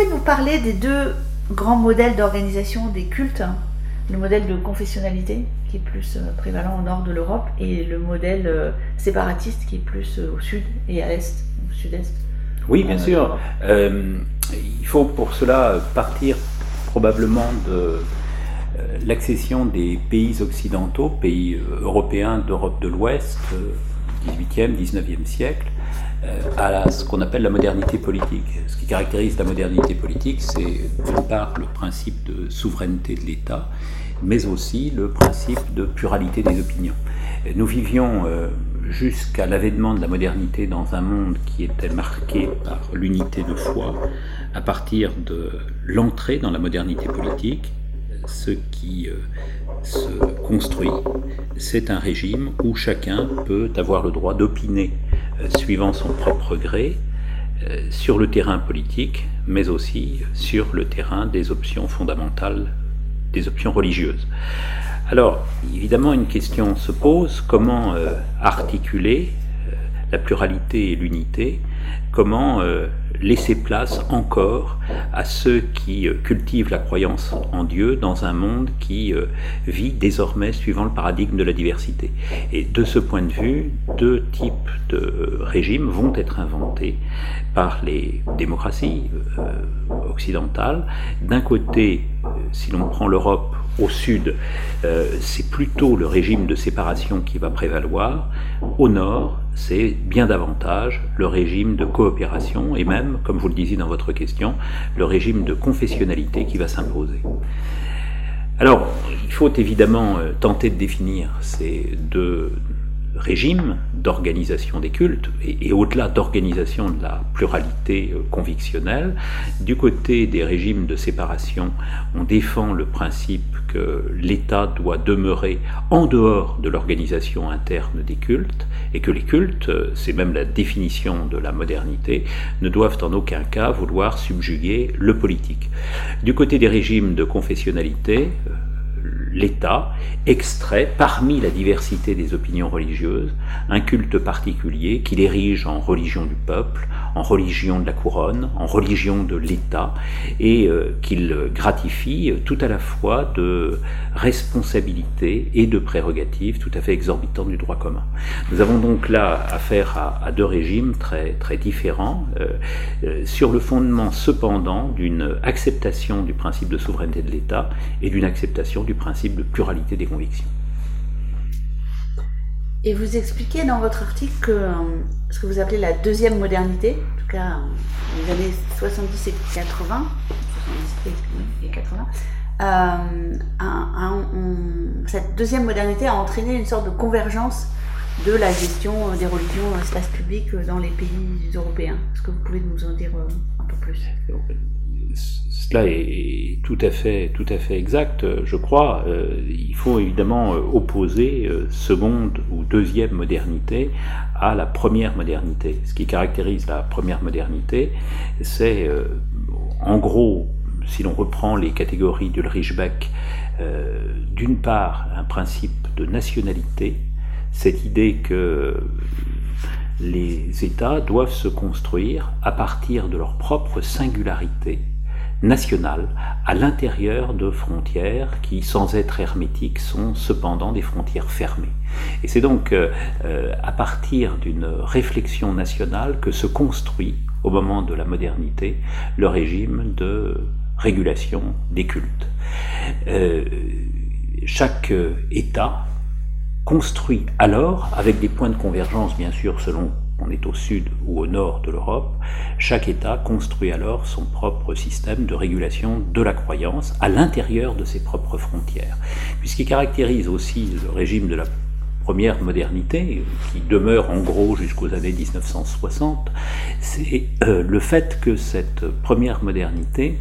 pouvez nous parler des deux grands modèles d'organisation des cultes Le modèle de confessionnalité, qui est plus euh, prévalent au nord de l'Europe, et le modèle euh, séparatiste, qui est plus euh, au sud et à l'est, au sud-est? Oui, bien sûr. il faut pour cela partir probablement de l'accession des pays occidentaux, pays européens d'Europe de l'Ouest, 18e, 19e siècle, à ce qu'on appelle la modernité politique. Ce qui caractérise la modernité politique, c'est d'une part le principe de souveraineté de l'État, mais aussi le principe de pluralité des opinions. Nous vivions euh, jusqu'à l'avènement de la modernité dans un monde qui était marqué par l'unité de foi. À partir de l'entrée dans la modernité polique, ce qui euh, se construit, c'est un régime où chacun peut avoir le droit d'opiner euh, suivant son propre gré sur le terrain politique, mais aussi sur le terrain des options fondamentales des options religieuses. Alors, évidemment, une question se pose, comment euh, articuler euh, la pluralité et l'unité, comment euh, laisser place encore à ceux qui cultivent la croyance en Dieu dans un monde qui vit désormais suivant le paradigme de la diversité. Et de ce point de vue, deux types de régimes vont être inventés par les démocraties occidentales. D'un côté, si l'on prend l'Europe au sud, euh, c'est plutôt le régime de séparation qui va prévaloir. Au nord, c'est bien davantage le régime de coopération et même, comme vous le disiez dans votre question, le régime de confessionnalité qui va s'imposer. Alors, il faut évidemment euh, tenter de définir ces deux, régime d'organisation des cultes, et, au-delà d'organisation de la pluralité euh, convictionnelle, du côté des régimes de séparation, on défend le principe que l'État doit demeurer en dehors de l'organisation interne des cultes, et que les cultes, euh, c'est même la définition de la modernité, ne doivent en aucun cas vouloir subjuguer le politique. Du côté des régimes de confessionnalité, euh, l'État extrait parmi la diversité des opinions religieuses un culte particulier qu'il érige en religion du peuple, en religion de la couronne, en religion de l'État, et euh, qu'il gratifie tout à la fois de responsabilités et de prérogatives tout à fait exorbitantes du droit commun. Nous avons donc là affaire à, deux régimes très, très différents, euh, euh, sur le fondement cependant d'une acceptation du principe de souveraineté de l'État et d'une acceptation du principe de pluralité des convictions. Et vous expliquez dans votre article que euh, ce que vous appelez la deuxième modernité, en tout cas les années 70 et 80, et 80 euh, cette deuxième modernité a entraîné une sorte de convergence de la gestion des religions l'espace public dans les pays européens. Est-ce que vous pouvez nous en dire euh, un peu plus? Cela est tout à fait, tout à fait exact, je crois. Euh, il faut évidemment euh, opposer euh, seconde ou deuxième modernité à la première modernité. Ce qui caractérise la première modernité, c'est en gros, si l'on reprend les catégories d'Ulrich Beck, d'une part un principe de nationalité, cette idée que les États doivent se construire à partir de leur propre singularité nationales à l'intérieur de frontières qui, sans être hermétiques, sont cependant des frontières fermées. Et c'est donc euh, euh, à partir d'une réflexion nationale que se construit, au moment de la modernité, le régime de régulation des cultes. Euh, chaque État construit alors, avec des points de convergence bien sûr selon on est au sud ou au nord de l'Europe, chaque État construit alors son propre système de régulation de la croyance à l'intérieur de ses propres frontières. Puisqu'il caractérise aussi le régime de la première modernité, qui demeure en gros jusqu'aux années 1960, c'est euh, le fait que cette première modernité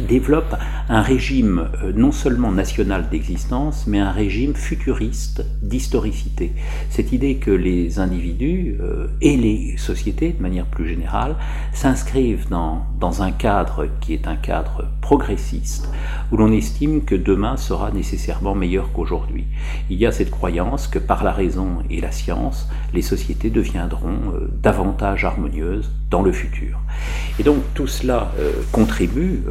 développe un régime euh, non seulement national d'existence, mais un régime futuriste d'historicité. Cette idée que les individus euh, et les sociétés, de manière plus générale, s'inscrivent dans, dans un cadre qui est un cadre progressiste, où l'on estime que demain sera nécessairement meilleur qu'aujourd'hui. Il y a cette croyance que par la raison et la science, les sociétés deviendront euh, davantage harmonieuses, le futur. Et donc tout cela contribue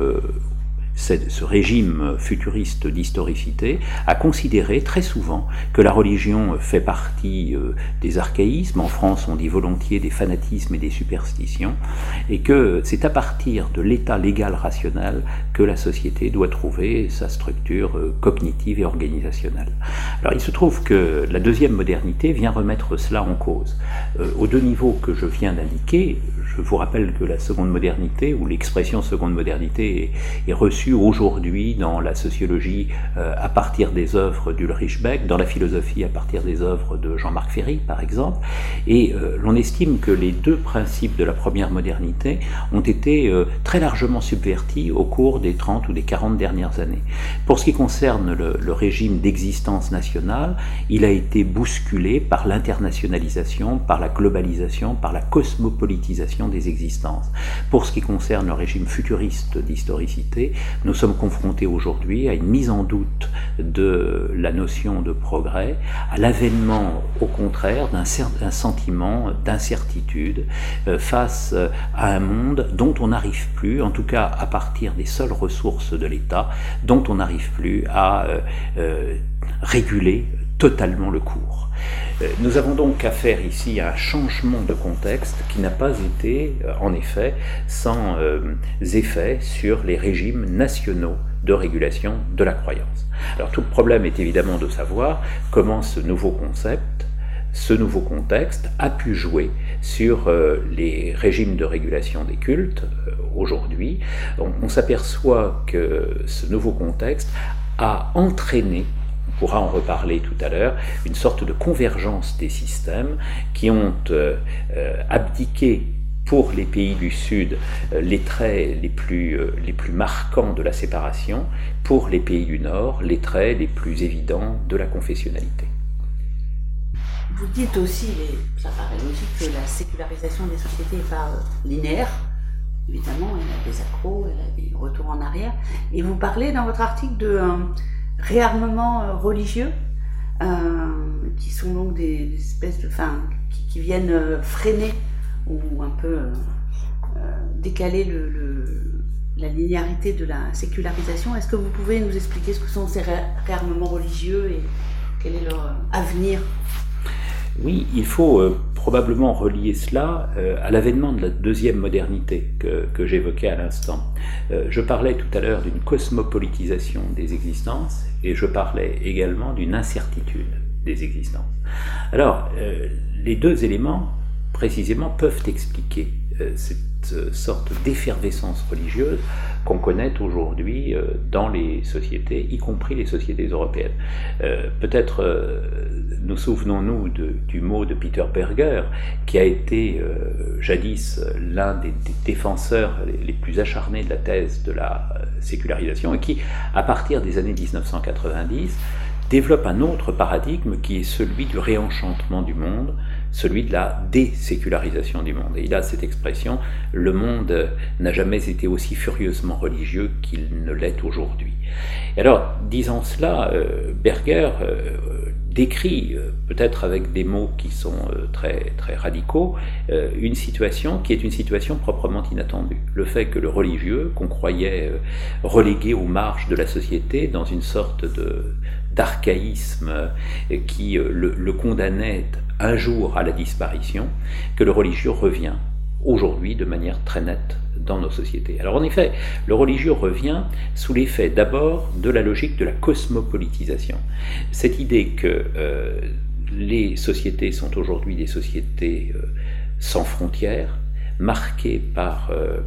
ce régime futuriste d'historicité a considéré très souvent que la religion fait partie euh, des archaïsmes, en France on dit volontiers des fanatismes et des superstitions, et que c'est à partir de l'état légal rationnel que la société doit trouver sa structure euh, cognitive et organisationnelle. Alors il se trouve que la deuxième modernité vient remettre cela en cause. Euh, aux deux niveaux que je viens d'indiquer, je vous rappelle que la seconde modernité, ou l'expression seconde modernité, est, reçue aujourd'hui dans la sociologie euh, à partir des œuvres d'Ulrich Beck, dans la philosophie à partir des œuvres de Jean-Marc Ferry, par exemple. Et euh, l'on estime que les deux principes de la première modernité ont été euh, très largement subvertis au cours des 30 ou des 40 dernières années. Pour ce qui concerne le, le régime d'existence nationale, il a été bousculé par l'internationalisation, par la globalisation, par la cosmopolitisation des existences. Pour ce qui concerne le régime futuriste d'historicité, nous sommes confrontés aujourd'hui à une mise en doute de la notion de progrès, à l'avènement au contraire d'un sentiment d'incertitude euh, face à un monde dont on n'arrive plus, en tout cas à partir des seules ressources de l'État, dont on n'arrive plus à euh, euh, réguler totalement le cours. Euh, nous avons donc affaire ici à un changement de contexte qui n'a pas été, euh, en effet, sans euh, effet sur les régimes nationaux de régulation de la croyance. Alors tout le problème est évidemment de savoir comment ce nouveau concept, ce nouveau contexte a pu jouer sur les régimes de régulation des cultes aujourd'hui. on s'aperçoit que ce nouveau contexte a entraîné pourra en reparler tout à l'heure, une sorte de convergence des systèmes qui ont euh, euh, abdiqué pour les pays du Sud euh, les traits les plus, les plus marquants de la séparation, pour les pays du Nord les traits les plus évidents de la confessionnalité. Vous dites aussi, et ça paraît logique, que la sécularisation des sociétés n'est pas linéaire. Évidemment, elle a des accros, elle a des retours en arrière. Et vous parlez dans votre article de réarmements euh, religieux, euh, qui sont donc des, espèces de. Qui, viennent euh, freiner ou un peu décaler le, la linéarité de la sécularisation. Est-ce que vous pouvez nous expliquer ce que sont ces réarmements religieux et quel est leur avenir? Oui, il faut probablement relier cela euh, à l'avènement de la deuxième modernité que, j'évoquais à l'instant. Euh, je parlais tout à l'heure d'une cosmopolitisation des existences et je parlais également d'une incertitude des existences. Alors, euh, les deux éléments, précisément, peuvent expliquer cette sorte d'effervescence religieuse qu'on connaît aujourd'hui euh, dans les sociétés, y compris les sociétés européennes. Euh, peut-être euh, nous souvenons-nous du mot de Peter Berger, qui a été jadis l'un des, défenseurs les, plus acharnés de la thèse de la sécularisation, et qui, à partir des années 1990, développe un autre paradigme qui est celui du réenchantement du monde, celui de la désécularisation du monde. Et il a cette expression, le monde n'a jamais été aussi furieusement religieux qu'il ne l'est aujourd'hui. Et alors, disant cela, euh, Berger euh, décrit, euh, peut-être avec des mots qui sont très, très radicaux, une situation qui est une situation proprement inattendue. Le fait que le religieux, qu'on croyait relégué aux marges de la société dans une sorte de d'archaïsme qui le, le condamnait un jour à la disparition, que le religieux revient aujourd'hui de manière très nette dans nos sociétés. Alors en effet, le religieux revient sous l'effet d'abord de la logique de la cosmopolitisation. Cette idée que euh, les sociétés sont aujourd'hui des sociétés euh, sans frontières, marquées par euh,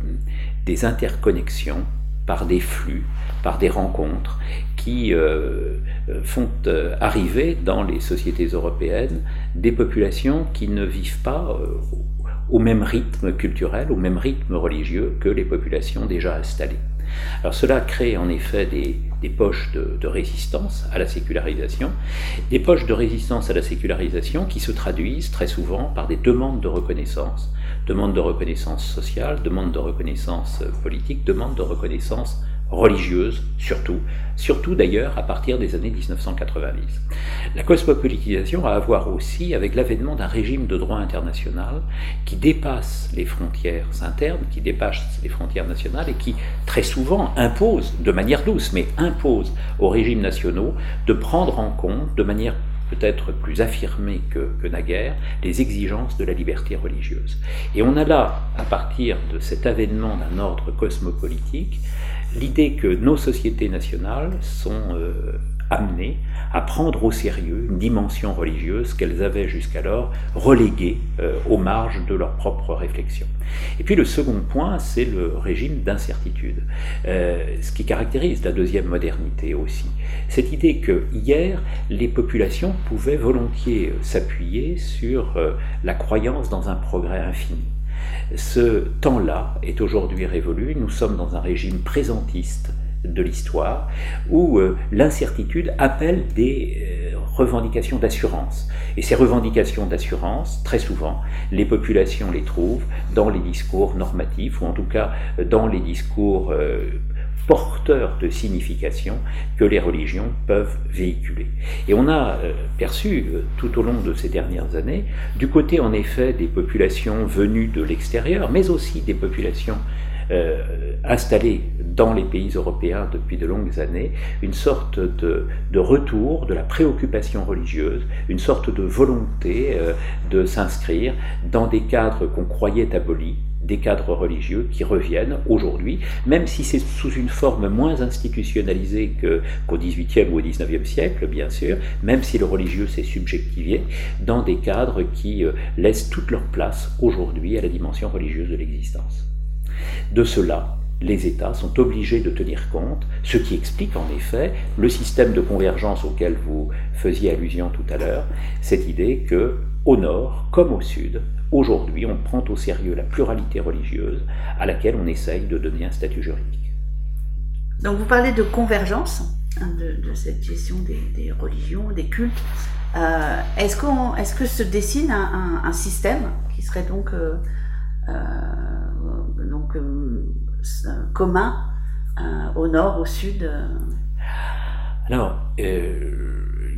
des interconnexions, par des flux, par des rencontres qui euh, euh, font euh, arriver dans les sociétés européennes des populations qui ne vivent pas au même rythme culturel, au même rythme religieux que les populations déjà installées. Alors cela crée en effet des, poches de, de, résistance à la sécularisation, des poches de résistance à la sécularisation qui se traduisent très souvent par des demandes de reconnaissance, demandes de reconnaissance sociale, demandes de reconnaissance politique, demandes de reconnaissance religieuse surtout, surtout d'ailleurs à partir des années 1990. La cosmopolitisation a à voir aussi avec l'avènement d'un régime de droit international qui dépasse les frontières internes, qui dépasse les frontières nationales et qui très souvent impose, de manière douce, mais impose aux régimes nationaux de prendre en compte de manière peut-être plus affirmée que, naguère, les exigences de la liberté religieuse. Et on a là, à partir de cet avènement d'un ordre cosmopolitique, l'idée que nos sociétés nationales sont euh, amenées à prendre au sérieux une dimension religieuse qu'elles avaient jusqu'alors reléguée euh, aux marges de leur propre réflexion. Et puis le second point, c'est le régime d'incertitude, euh, ce qui caractérise la deuxième modernité aussi. Cette idée que hier, les populations pouvaient volontiers s'appuyer sur la croyance dans un progrès infini ce temps-là est aujourd'hui révolu. Nous sommes dans un régime présentiste de l'histoire où euh, l'incertitude appelle des euh, revendications d'assurance. Et ces revendications d'assurance, très souvent, les populations les trouvent dans les discours normatifs, ou en tout cas dans les discours euh, porteurs de signification que les religions peuvent véhiculer. Et on a euh, perçu euh, tout au long de ces dernières années, du côté en effet des populations venues de l'extérieur, mais aussi des populations euh, installées dans les pays européens depuis de longues années, une sorte de, de retour de la préoccupation religieuse, une sorte de volonté de s'inscrire dans des cadres qu'on croyait abolis, des cadres religieux qui reviennent aujourd'hui, même si c'est sous une forme moins institutionnalisée qu'au XVIIIe ou au XIXe siècle, bien sûr, même si le religieux s'est subjectivé, dans des cadres qui euh, laissent toute leur place aujourd'hui à la dimension religieuse de l'existence. De cela, les États sont obligés de tenir compte, ce qui explique en effet le système de convergence auquel vous faisiez allusion tout à l'heure, cette idée que au nord comme au sud, Aujourd'hui, on prend au sérieux la pluralité religieuse à laquelle on essaye de donner un statut juridique. Donc vous parlez de convergence, hein, de, cette gestion des, religions, des cultes. Euh, est-ce, qu'on, est-ce que se dessine un, système qui serait donc, euh, euh, donc commun au nord, au sud Alors,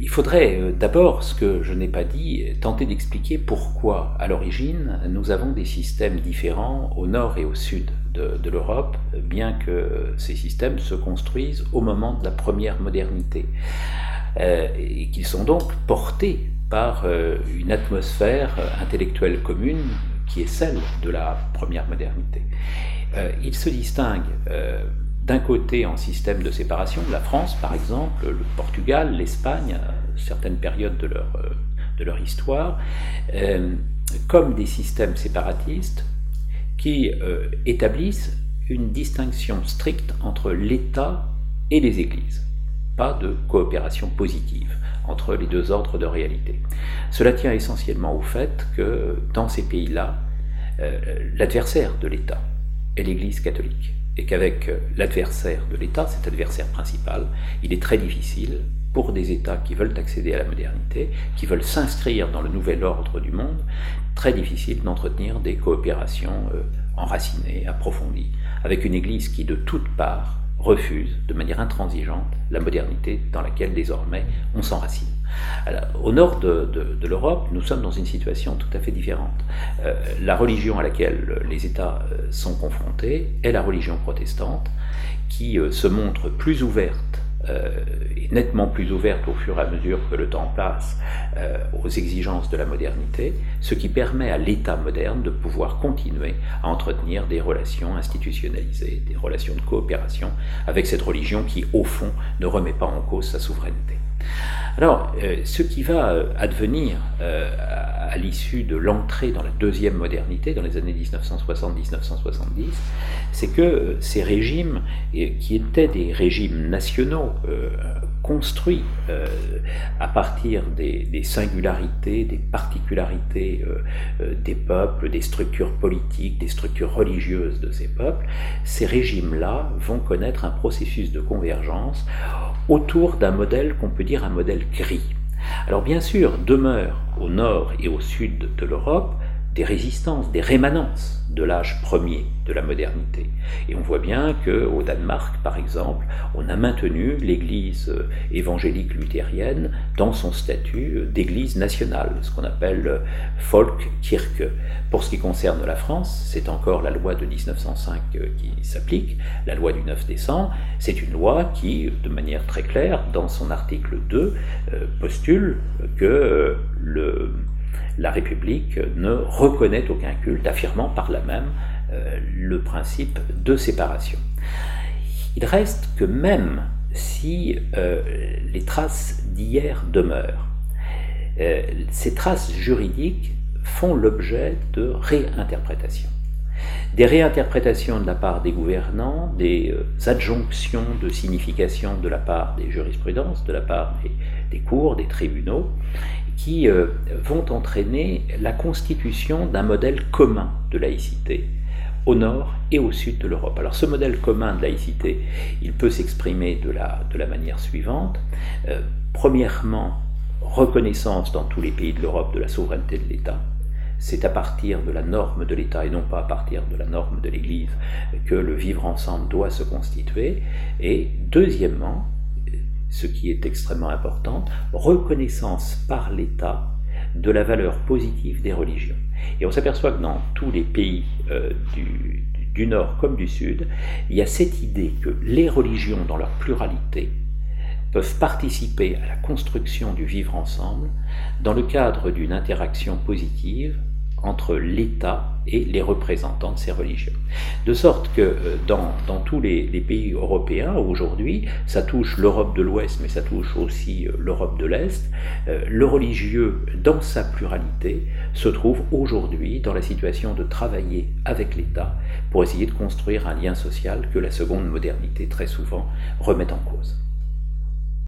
il faudrait euh, d'abord, ce que je n'ai pas dit, tenter d'expliquer pourquoi, à l'origine, nous avons des systèmes différents au nord et au sud de, l'Europe, bien que ces systèmes se construisent au moment de la première modernité, euh, et qu'ils sont donc portés par euh, une atmosphère intellectuelle commune qui est celle de la première modernité. ils se distinguent d'un côté en système de séparation, la France par exemple, le Portugal, l'Espagne, certaines périodes de leur, euh, histoire, euh, comme des systèmes séparatistes qui euh, établissent une distinction stricte entre l'État et les églises, pas de coopération positive entre les deux ordres de réalité. Cela tient essentiellement au fait que dans ces pays-là, l'adversaire de l'État est l'Église catholique et qu'avec euh, l'adversaire de l'État, cet adversaire principal, il est très difficile pour des États qui veulent accéder à la modernité, qui veulent s'inscrire dans le nouvel ordre du monde, très difficile d'entretenir des coopérations euh, enracinées, approfondies, avec une Église qui de toutes parts refuse de manière intransigeante la modernité dans laquelle désormais on s'enracine. au nord de, l'Europe, nous sommes dans une situation tout à fait différente. Euh, la religion à laquelle les États euh, sont confrontés est la religion protestante, qui euh, se montre plus ouverte est nettement plus ouverte au fur et à mesure que le temps passe euh, aux exigences de la modernité, ce qui permet à l'État moderne de pouvoir continuer à entretenir des relations institutionnalisées, des relations de coopération avec cette religion qui, au fond, ne remet pas en cause sa souveraineté. Alors, euh, ce qui va advenir à l'issue de l'entrée dans la deuxième modernité, dans les années 1960-1970, c'est que ces régimes, qui étaient des régimes nationaux, euh, construits euh, à partir des, singularités, des particularités euh, des peuples, des structures politiques, des structures religieuses de ces peuples, ces régimes-là vont connaître un processus de convergence autour d'un modèle qu'on peut dire un modèle gris. Alors bien sûr, demeurent au nord et au sud de l'Europe des résistances, des rémanences de l'âge premier de la modernité. Et on voit bien qu'au Danemark, par exemple, on a maintenu l'Église évangélique luthérienne dans son statut d'Église nationale, ce qu'on appelle Folkkirche. Pour ce qui concerne la France, c'est encore la loi de 1905 qui s'applique, la loi du 9 décembre. C'est une loi qui, de manière très claire, dans son article 2, euh, postule que le la République ne reconnaît aucun culte, affirmant par là même euh, le principe de séparation. Il reste que même si euh, les traces d'hier demeurent, euh, ces traces juridiques font l'objet de réinterprétations. Des réinterprétations de la part des gouvernants, des adjonctions de signification de la part des jurisprudences, de la part des cours, des tribunaux, qui euh, vont entraîner la constitution d'un modèle commun de laïcité au nord et au sud de l'Europe. Alors ce modèle commun de laïcité, il peut s'exprimer de la, de la manière suivante. Euh, premièrement, reconnaissance dans tous les pays de l'Europe de la souveraineté de l'État. C'est à partir de la norme de l'État et non pas à partir de la norme de l'Église que le vivre ensemble doit se constituer. Et deuxièmement, ce qui est extrêmement important, reconnaissance par l'État de la valeur positive des religions. Et on s'aperçoit que dans tous les pays euh, du, du, Nord comme du Sud, il y a cette idée que les religions, dans leur pluralité, peuvent participer à la construction du vivre ensemble dans le cadre d'une interaction positive entre l'État et les représentants de ces religions. De sorte que euh, dans, dans tous les, pays européens, aujourd'hui, ça touche l'Europe de l'Ouest, mais ça touche aussi euh, l'Europe de l'Est, euh, le religieux, dans sa pluralité, se trouve aujourd'hui dans la situation de travailler avec l'État pour essayer de construire un lien social que la seconde modernité, très souvent, remet en cause.